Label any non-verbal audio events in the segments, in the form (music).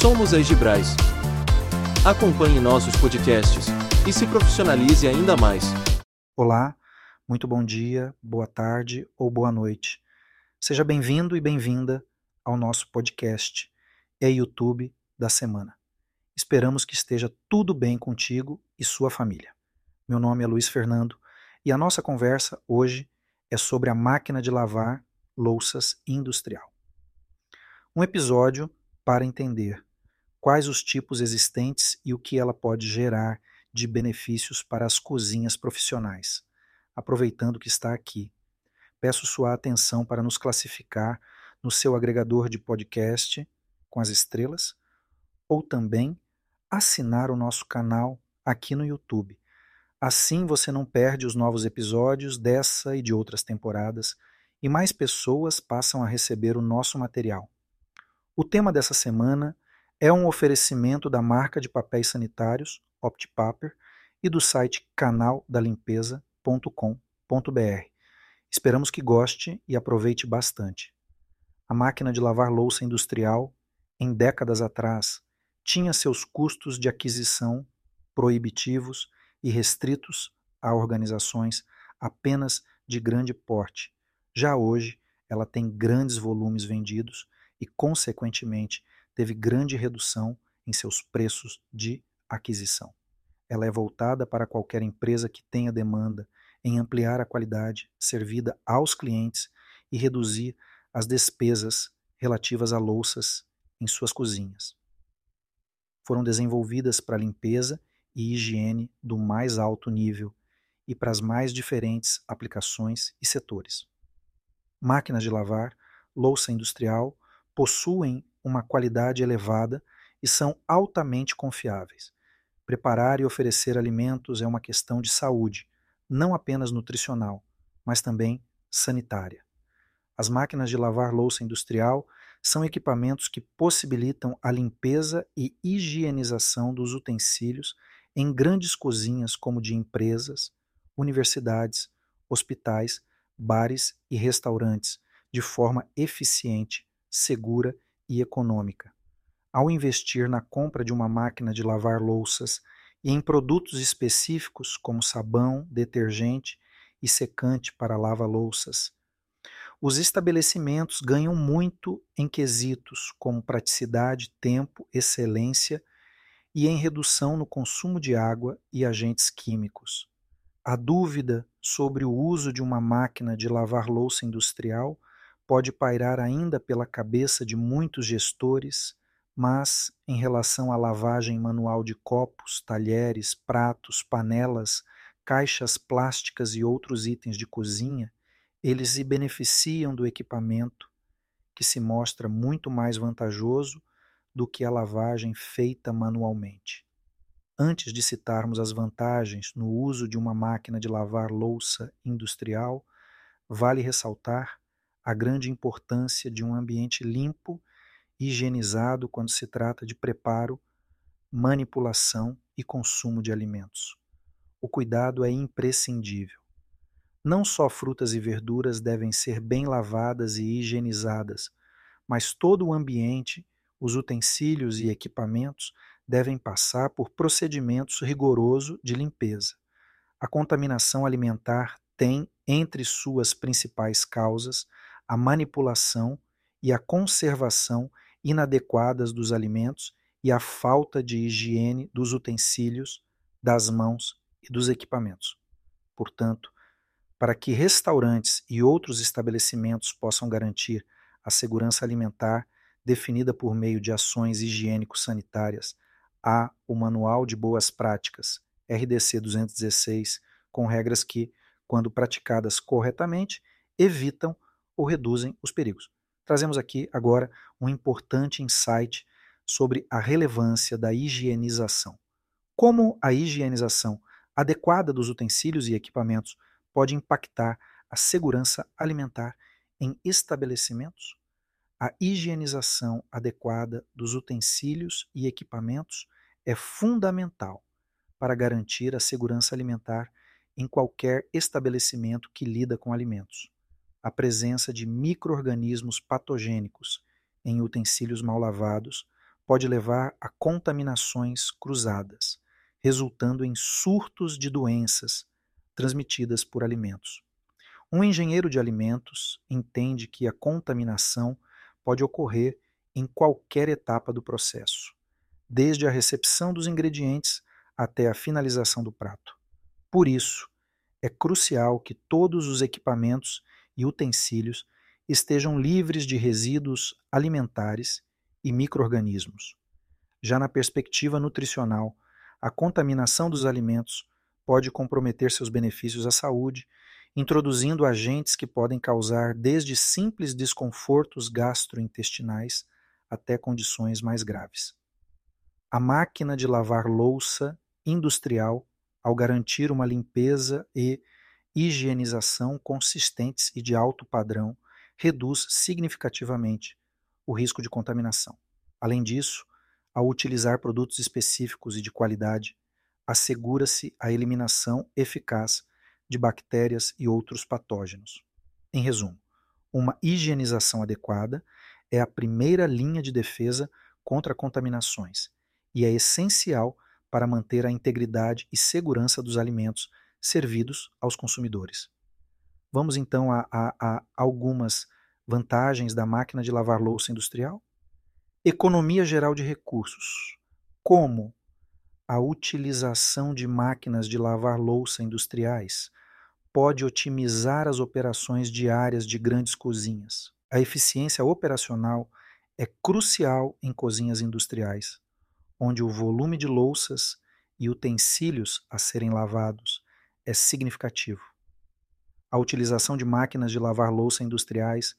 Somos a Egibrais. Acompanhe nossos podcasts e se profissionalize ainda mais. Olá, muito bom dia, boa tarde ou boa noite. Seja bem-vindo e bem-vinda ao nosso podcast e YouTube da semana. Esperamos que esteja tudo bem contigo e sua família. Meu nome é Luiz Fernando e a nossa conversa hoje é sobre a máquina de lavar louças industrial. Um episódio para entender quais os tipos existentes e o que ela pode gerar de benefícios para as cozinhas profissionais. Aproveitando que está aqui, peço sua atenção para nos classificar no seu agregador de podcast com as estrelas ou também assinar o nosso canal aqui no YouTube. Assim você não perde os novos episódios dessa e de outras temporadas e mais pessoas passam a receber o nosso material. O tema dessa semana é um oferecimento da marca de papéis sanitários OptiPaper e do site canaldalimpeza.com.br. Esperamos que goste e aproveite bastante. A máquina de lavar louça industrial, em décadas atrás, tinha seus custos de aquisição proibitivos e restritos a organizações apenas de grande porte. Já hoje, ela tem grandes volumes vendidos e, consequentemente, teve grande redução em seus preços de aquisição. Ela é voltada para qualquer empresa que tenha demanda em ampliar a qualidade servida aos clientes e reduzir as despesas relativas a louças em suas cozinhas. Foram desenvolvidas para limpeza e higiene do mais alto nível e para as mais diferentes aplicações e setores. Máquinas de lavar, louça industrial possuem uma qualidade elevada e são altamente confiáveis. Preparar e oferecer alimentos é uma questão de saúde, não apenas nutricional, mas também sanitária. As máquinas de lavar louça industrial são equipamentos que possibilitam a limpeza e higienização dos utensílios em grandes cozinhas como de empresas, universidades, hospitais, bares e restaurantes, de forma eficiente, segura e econômica. Ao investir na compra de uma máquina de lavar louças e em produtos específicos como sabão, detergente e secante para lava-louças, os estabelecimentos ganham muito em quesitos como praticidade, tempo, excelência e em redução no consumo de água e agentes químicos. A dúvida sobre o uso de uma máquina de lavar louça industrial pode pairar ainda pela cabeça de muitos gestores, mas, em relação à lavagem manual de copos, talheres, pratos, panelas, caixas plásticas e outros itens de cozinha, eles se beneficiam do equipamento, que se mostra muito mais vantajoso do que a lavagem feita manualmente. Antes de citarmos as vantagens no uso de uma máquina de lavar louça industrial, vale ressaltar a grande importância de um ambiente limpo higienizado quando se trata de preparo, manipulação e consumo de alimentos. O cuidado é imprescindível. Não só frutas e verduras devem ser bem lavadas e higienizadas, mas todo o ambiente, os utensílios e equipamentos devem passar por procedimentos rigorosos de limpeza. A contaminação alimentar tem, entre suas principais causas, a manipulação e a conservação inadequadas dos alimentos e a falta de higiene dos utensílios, das mãos e dos equipamentos. Portanto, para que restaurantes e outros estabelecimentos possam garantir a segurança alimentar definida por meio de ações higiênico-sanitárias, há o Manual de Boas Práticas, RDC 216, com regras que, quando praticadas corretamente, evitam ou reduzem os perigos. Trazemos aqui agora um importante insight sobre a relevância da higienização. Como a higienização adequada dos utensílios e equipamentos pode impactar a segurança alimentar em estabelecimentos? A higienização adequada dos utensílios e equipamentos é fundamental para garantir a segurança alimentar em qualquer estabelecimento que lida com alimentos a presença de microorganismos patogênicos em utensílios mal lavados pode levar a contaminações cruzadas, resultando em surtos de doenças transmitidas por alimentos. Um engenheiro de alimentos entende que a contaminação pode ocorrer em qualquer etapa do processo, desde a recepção dos ingredientes até a finalização do prato. Por isso, é crucial que todos os equipamentos e utensílios estejam livres de resíduos alimentares e microorganismos. Já na perspectiva nutricional, a contaminação dos alimentos pode comprometer seus benefícios à saúde, introduzindo agentes que podem causar desde simples desconfortos gastrointestinais até condições mais graves. A máquina de lavar louça industrial, ao garantir uma limpeza e higienização consistentes e de alto padrão, reduz significativamente o risco de contaminação. Além disso, ao utilizar produtos específicos e de qualidade, assegura-se a eliminação eficaz de bactérias e outros patógenos. Em resumo, uma higienização adequada é a primeira linha de defesa contra contaminações e é essencial para manter a integridade e segurança dos alimentos servidos aos consumidores. Vamos então a, a, a algumas vantagens da máquina de lavar louça industrial? Economia geral de recursos. Como a utilização de máquinas de lavar louça industriais pode otimizar as operações diárias de grandes cozinhas. A eficiência operacional é crucial em cozinhas industriais, onde o volume de louças e utensílios a serem lavados é significativo. A utilização de máquinas de lavar louça industriais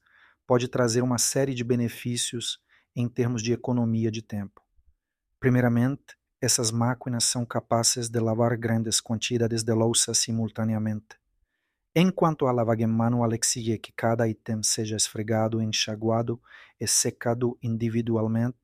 pode trazer uma série de benefícios em termos de economia de tempo. Primeiramente, essas máquinas são capazes de lavar grandes quantidades de louça simultaneamente. Enquanto a lavagem manual exige que cada item seja esfregado, enxaguado e secado individualmente,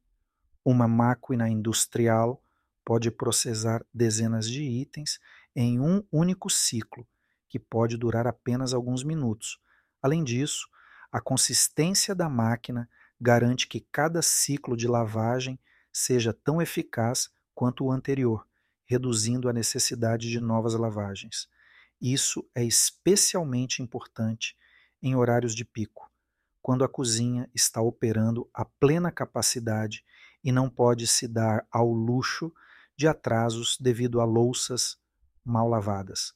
uma máquina industrial pode processar dezenas de itens em um único ciclo, que pode durar apenas alguns minutos. Além disso, a consistência da máquina garante que cada ciclo de lavagem seja tão eficaz quanto o anterior, reduzindo a necessidade de novas lavagens. Isso é especialmente importante em horários de pico, quando a cozinha está operando a plena capacidade e não pode se dar ao luxo de atrasos devido a louças mal lavadas.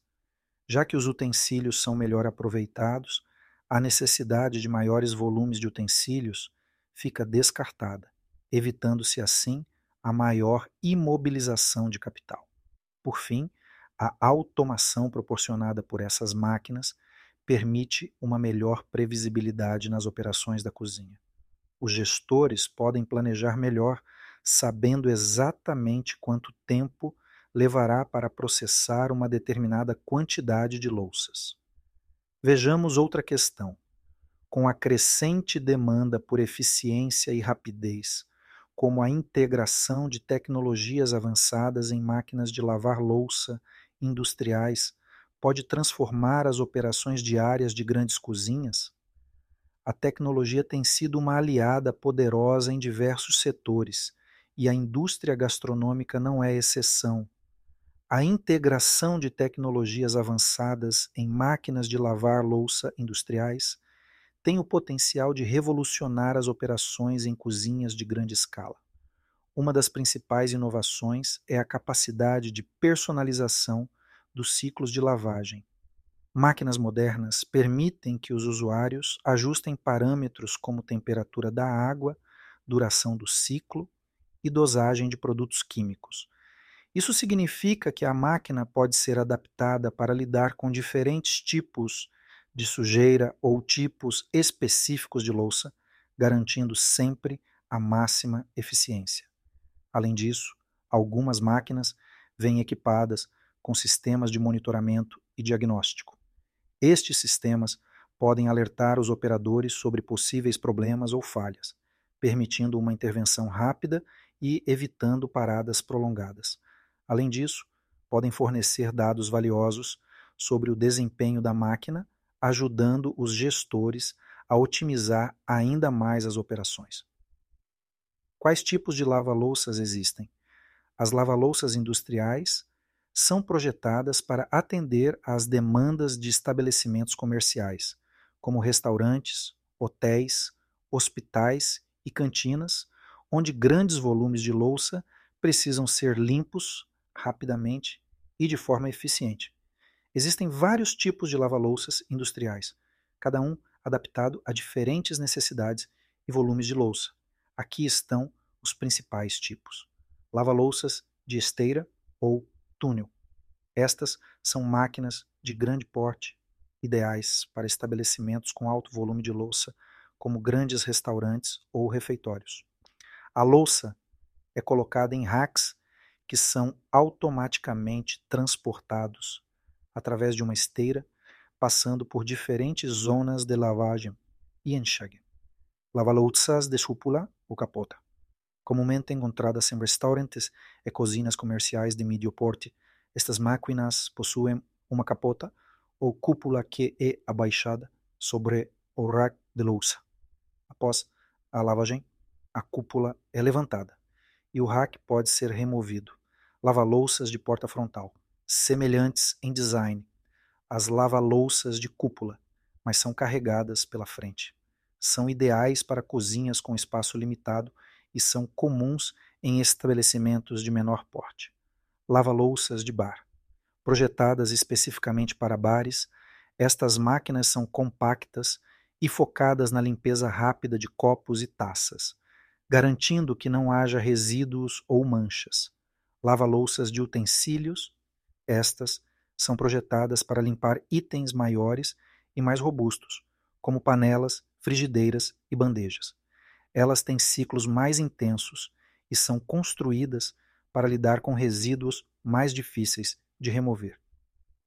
Já que os utensílios são melhor aproveitados, a necessidade de maiores volumes de utensílios fica descartada, evitando-se assim a maior imobilização de capital. Por fim, a automação proporcionada por essas máquinas permite uma melhor previsibilidade nas operações da cozinha. Os gestores podem planejar melhor, sabendo exatamente quanto tempo levará para processar uma determinada quantidade de louças. Vejamos outra questão. Com a crescente demanda por eficiência e rapidez, como a integração de tecnologias avançadas em máquinas de lavar louça industriais, pode transformar as operações diárias de grandes cozinhas? A tecnologia tem sido uma aliada poderosa em diversos setores, e a indústria gastronômica não é exceção. A integração de tecnologias avançadas em máquinas de lavar louça industriais tem o potencial de revolucionar as operações em cozinhas de grande escala. Uma das principais inovações é a capacidade de personalização dos ciclos de lavagem. Máquinas modernas permitem que os usuários ajustem parâmetros como temperatura da água, duração do ciclo e dosagem de produtos químicos, isso significa que a máquina pode ser adaptada para lidar com diferentes tipos de sujeira ou tipos específicos de louça, garantindo sempre a máxima eficiência. Além disso, algumas máquinas vêm equipadas com sistemas de monitoramento e diagnóstico. Estes sistemas podem alertar os operadores sobre possíveis problemas ou falhas, permitindo uma intervenção rápida e evitando paradas prolongadas. Além disso, podem fornecer dados valiosos sobre o desempenho da máquina, ajudando os gestores a otimizar ainda mais as operações. Quais tipos de lava-louças existem? As lava-louças industriais são projetadas para atender às demandas de estabelecimentos comerciais, como restaurantes, hotéis, hospitais e cantinas, onde grandes volumes de louça precisam ser limpos rapidamente e de forma eficiente. Existem vários tipos de lava-louças industriais, cada um adaptado a diferentes necessidades e volumes de louça. Aqui estão os principais tipos: lava-louças de esteira ou túnel. Estas são máquinas de grande porte, ideais para estabelecimentos com alto volume de louça, como grandes restaurantes ou refeitórios. A louça é colocada em racks que são automaticamente transportados através de uma esteira, passando por diferentes zonas de lavagem e enxague. Lava-louças de cúpula ou capota. Comumente encontradas em restaurantes e cozinhas comerciais de médio porte, estas máquinas possuem uma capota ou cúpula que é abaixada sobre o rack de louça. Após a lavagem, a cúpula é levantada e o rack pode ser removido. Lava-louças de porta frontal, semelhantes em design às lava-louças de cúpula, mas são carregadas pela frente. São ideais para cozinhas com espaço limitado e são comuns em estabelecimentos de menor porte. Lava-louças de bar. Projetadas especificamente para bares, estas máquinas são compactas e focadas na limpeza rápida de copos e taças, garantindo que não haja resíduos ou manchas. Lava-louças de utensílios, estas são projetadas para limpar itens maiores e mais robustos, como panelas, frigideiras e bandejas. Elas têm ciclos mais intensos e são construídas para lidar com resíduos mais difíceis de remover.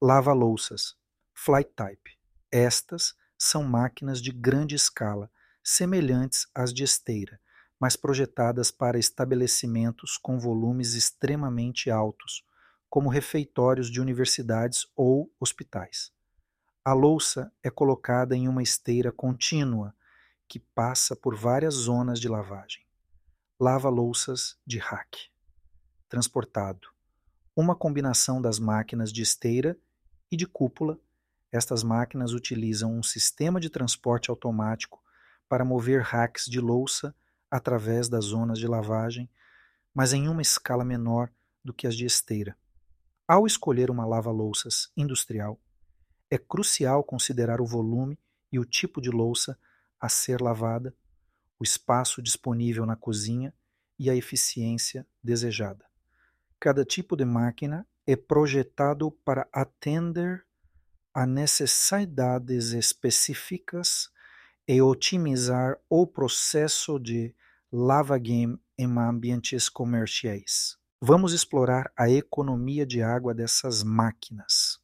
Lava-louças, flight type. Estas são máquinas de grande escala, semelhantes às de esteira, mas projetadas para estabelecimentos com volumes extremamente altos, como refeitórios de universidades ou hospitais. A louça é colocada em uma esteira contínua que passa por várias zonas de lavagem. Lava-louças de rack. Transportado. Uma combinação das máquinas de esteira e de cúpula. Estas máquinas utilizam um sistema de transporte automático para mover racks de louça através das zonas de lavagem, mas em uma escala menor do que as de esteira. Ao escolher uma lava-louças industrial, é crucial considerar o volume e o tipo de louça a ser lavada, o espaço disponível na cozinha e a eficiência desejada. Cada tipo de máquina é projetado para atender a necessidades específicas e otimizar o processo de lava-game em ambientes comerciais. Vamos explorar a economia de água dessas máquinas.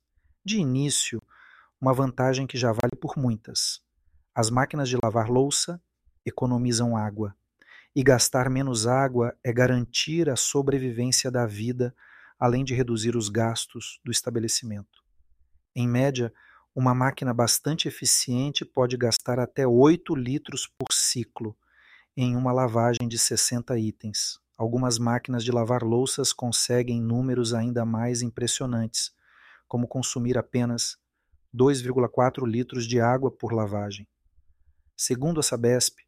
De início, uma vantagem que já vale por muitas. As máquinas de lavar louça economizam água, e gastar menos água é garantir a sobrevivência da vida, além de reduzir os gastos do estabelecimento. Em média, uma máquina bastante eficiente pode gastar até 8 litros por ciclo em uma lavagem de 60 itens. Algumas máquinas de lavar louças conseguem números ainda mais impressionantes, como consumir apenas 2,4 litros de água por lavagem. Segundo a Sabesp,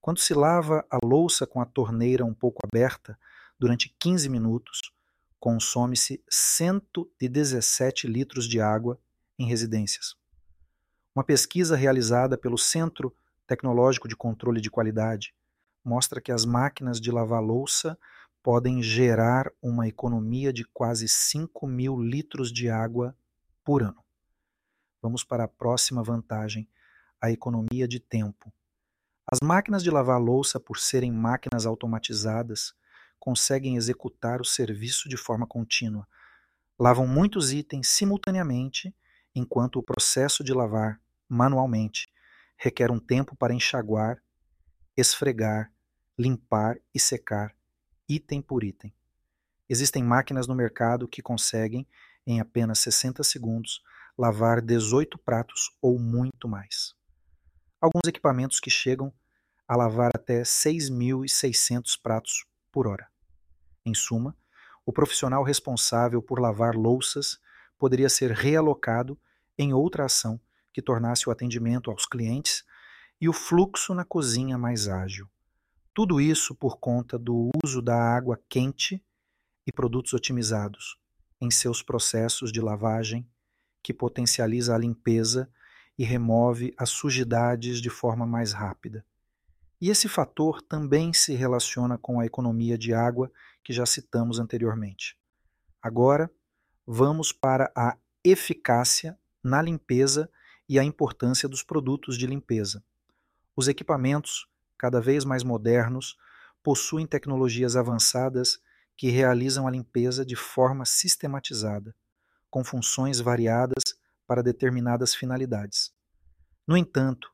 quando se lava a louça com a torneira um pouco aberta durante 15 minutos, consome-se 117 litros de água em residências. Uma pesquisa realizada pelo Centro Tecnológico de Controle de Qualidade mostra que as máquinas de lavar louça podem gerar uma economia de quase 5 mil litros de água por ano. Vamos para a próxima vantagem, a economia de tempo. As máquinas de lavar louça, por serem máquinas automatizadas, conseguem executar o serviço de forma contínua. Lavam muitos itens simultaneamente, enquanto o processo de lavar manualmente requer um tempo para enxaguar, esfregar, limpar e secar, item por item. Existem máquinas no mercado que conseguem, em apenas 60 segundos, lavar 18 pratos ou muito mais. Alguns equipamentos que chegam a lavar até 6.600 pratos por hora. Em suma, o profissional responsável por lavar louças poderia ser realocado em outra ação que tornasse o atendimento aos clientes e o fluxo na cozinha mais ágil. Tudo isso por conta do uso da água quente e produtos otimizados em seus processos de lavagem, que potencializa a limpeza e remove as sujidades de forma mais rápida. E esse fator também se relaciona com a economia de água que já citamos anteriormente. Agora, vamos para a eficácia na limpeza e a importância dos produtos de limpeza. Os equipamentos, cada vez mais modernos, possuem tecnologias avançadas que realizam a limpeza de forma sistematizada, com funções variadas para determinadas finalidades. No entanto,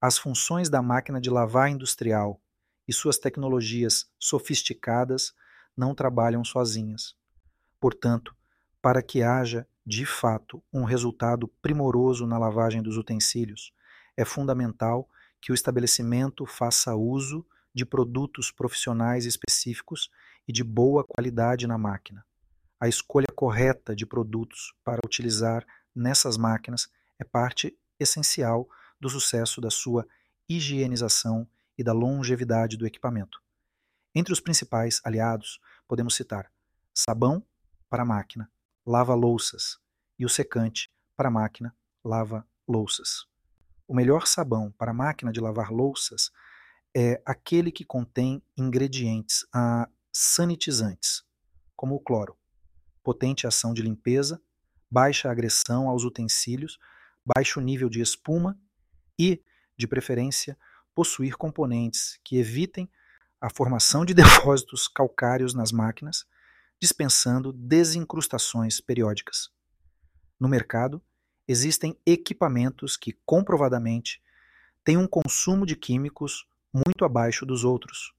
as funções da máquina de lavar industrial e suas tecnologias sofisticadas não trabalham sozinhas. Portanto, para que haja, de fato, um resultado primoroso na lavagem dos utensílios, é fundamental que o estabelecimento faça uso de produtos profissionais específicos e de boa qualidade na máquina. A escolha correta de produtos para utilizar nessas máquinas é parte essencial do sucesso da sua higienização e da longevidade do equipamento. Entre os principais aliados, podemos citar sabão para máquina, lava-louças e o secante para máquina, lava-louças. O melhor sabão para a máquina de lavar louças é aquele que contém ingredientes ah, sanitizantes, como o cloro, potente ação de limpeza, baixa agressão aos utensílios, baixo nível de espuma e, de preferência, possuir componentes que evitem a formação de (laughs) depósitos calcários nas máquinas, dispensando desincrustações periódicas. No mercado, existem equipamentos que comprovadamente têm um consumo de químicos muito abaixo dos outros,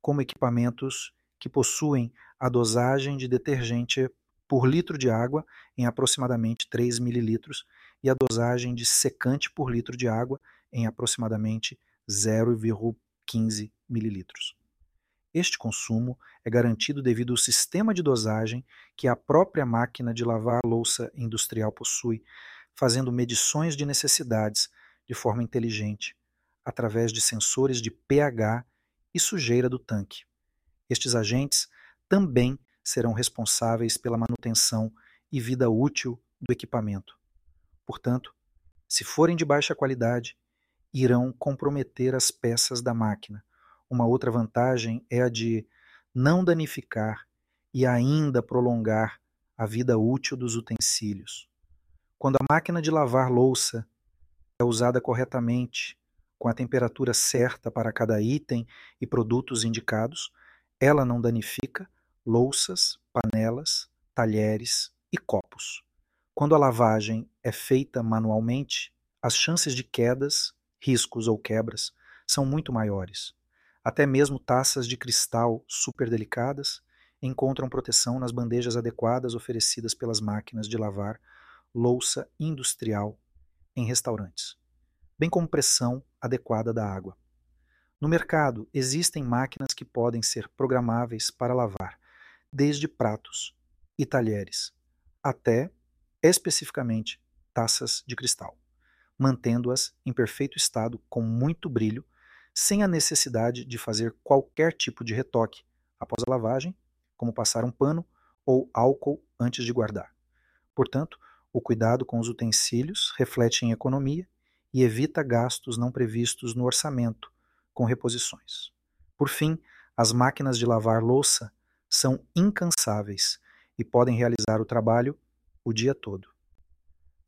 como equipamentos que possuem a dosagem de detergente por litro de água em aproximadamente 3 ml e a dosagem de secante por litro de água em aproximadamente 0,15 ml. Este consumo é garantido devido ao sistema de dosagem que a própria máquina de lavar louça industrial possui, fazendo medições de necessidades de forma inteligente, através de sensores de pH e sujeira do tanque. Estes agentes também serão responsáveis pela manutenção e vida útil do equipamento. Portanto, se forem de baixa qualidade, irão comprometer as peças da máquina. Uma outra vantagem é a de não danificar e ainda prolongar a vida útil dos utensílios. Quando a máquina de lavar louça é usada corretamente, com a temperatura certa para cada item e produtos indicados, ela não danifica louças, panelas, talheres e copos. Quando a lavagem é feita manualmente, as chances de quedas, riscos ou quebras são muito maiores. Até mesmo taças de cristal super delicadas encontram proteção nas bandejas adequadas oferecidas pelas máquinas de lavar louça industrial em restaurantes, bem como pressão adequada da água. No mercado, existem máquinas que podem ser programáveis para lavar desde pratos e talheres até, especificamente, taças de cristal, mantendo-as em perfeito estado com muito brilho, sem a necessidade de fazer qualquer tipo de retoque após a lavagem, como passar um pano ou álcool antes de guardar. Portanto, o cuidado com os utensílios reflete em economia e evita gastos não previstos no orçamento com reposições. Por fim, as máquinas de lavar louça são incansáveis e podem realizar o trabalho o dia todo.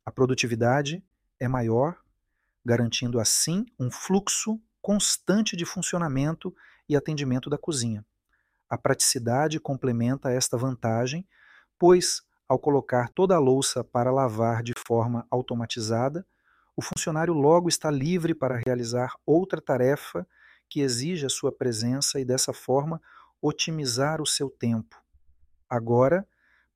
A produtividade é maior, garantindo assim um fluxo constante de funcionamento e atendimento da cozinha. A praticidade complementa esta vantagem, pois, ao colocar toda a louça para lavar de forma automatizada, o funcionário logo está livre para realizar outra tarefa que exige a sua presença e, dessa forma, otimizar o seu tempo. Agora,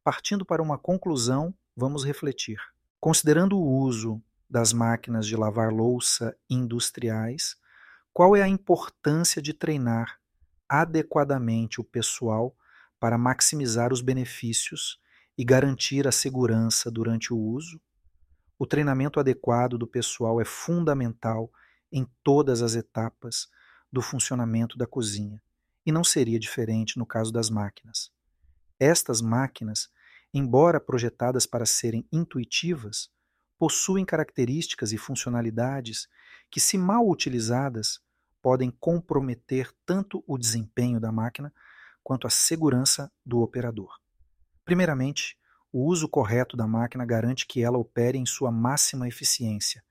partindo para uma conclusão, vamos refletir. Considerando o uso das máquinas de lavar louça industriais, qual é a importância de treinar adequadamente o pessoal para maximizar os benefícios e garantir a segurança durante o uso? O treinamento adequado do pessoal é fundamental em todas as etapas do funcionamento da cozinha, e não seria diferente no caso das máquinas. Estas máquinas, embora projetadas para serem intuitivas, possuem características e funcionalidades que, se mal utilizadas, podem comprometer tanto o desempenho da máquina quanto a segurança do operador. Primeiramente, o uso correto da máquina garante que ela opere em sua máxima eficiência.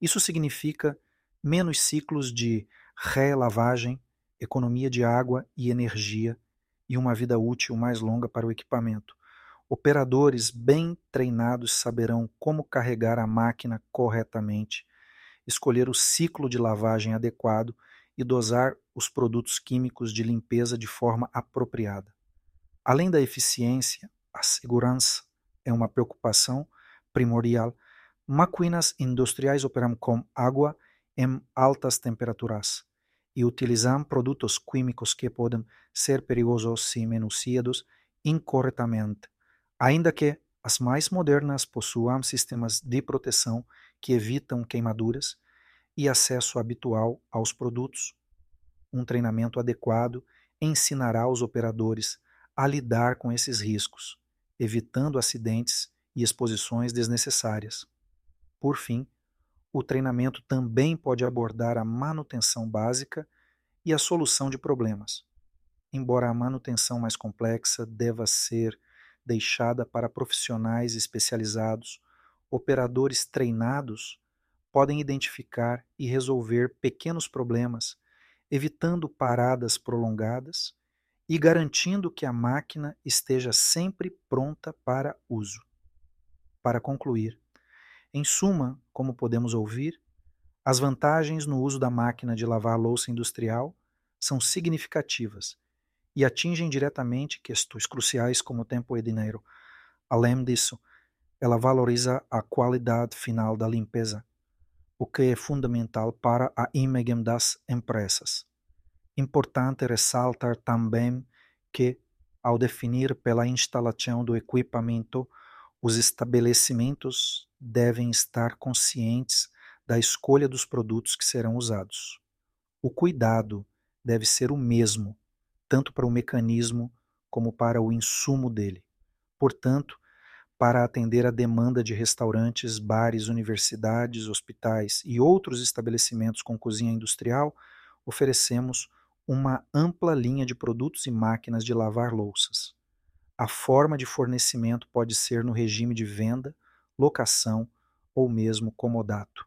Isso significa menos ciclos de relavagem, economia de água e energia e uma vida útil mais longa para o equipamento. Operadores bem treinados saberão como carregar a máquina corretamente, escolher o ciclo de lavagem adequado e dosar os produtos químicos de limpeza de forma apropriada. Além da eficiência, a segurança é uma preocupação primordial. Máquinas industriais operam com água em altas temperaturas e utilizam produtos químicos que podem ser perigosos se enunciados incorretamente, ainda que as mais modernas possuam sistemas de proteção que evitam queimaduras e acesso habitual aos produtos. Um treinamento adequado ensinará os operadores a lidar com esses riscos, evitando acidentes e exposições desnecessárias. Por fim, o treinamento também pode abordar a manutenção básica e a solução de problemas. Embora a manutenção mais complexa deva ser deixada para profissionais especializados, operadores treinados podem identificar e resolver pequenos problemas, evitando paradas prolongadas e garantindo que a máquina esteja sempre pronta para uso. Para concluir, em suma, como podemos ouvir, as vantagens no uso da máquina de lavar louça industrial são significativas e atingem diretamente questões cruciais como tempo e dinheiro. Além disso, ela valoriza a qualidade final da limpeza, o que é fundamental para a imagem das empresas. Importante ressaltar também que, ao definir pela instalação do equipamento, os estabelecimentos devem estar conscientes da escolha dos produtos que serão usados. O cuidado deve ser o mesmo, tanto para o mecanismo como para o insumo dele. Portanto, para atender a demanda de restaurantes, bares, universidades, hospitais e outros estabelecimentos com cozinha industrial, oferecemos uma ampla linha de produtos e máquinas de lavar louças. A forma de fornecimento pode ser no regime de venda, locação ou mesmo comodato.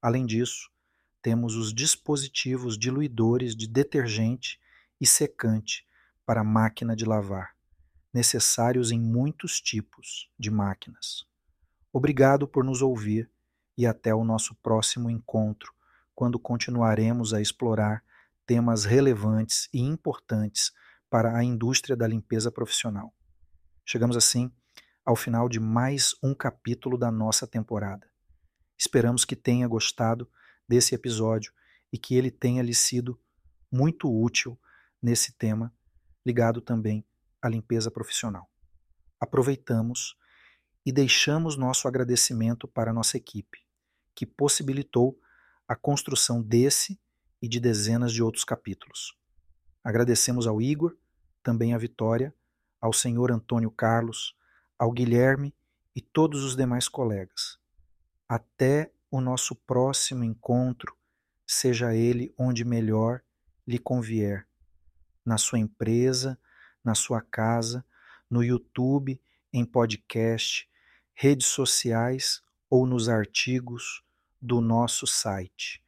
Além disso, temos os dispositivos diluidores de detergente e secante para máquina de lavar, necessários em muitos tipos de máquinas. Obrigado por nos ouvir e até o nosso próximo encontro, quando continuaremos a explorar temas relevantes e importantes para a indústria da limpeza profissional. Chegamos assim ao final de mais um capítulo da nossa temporada. Esperamos que tenha gostado desse episódio e que ele tenha lhe sido muito útil nesse tema ligado também à limpeza profissional. Aproveitamos e deixamos nosso agradecimento para a nossa equipe, que possibilitou a construção desse e de dezenas de outros capítulos. Agradecemos ao Igor, também à Vitória, ao senhor Antônio Carlos, ao Guilherme e todos os demais colegas. Até o nosso próximo encontro, seja ele onde melhor lhe convier, na sua empresa, na sua casa, no YouTube, em podcast, redes sociais ou nos artigos do nosso site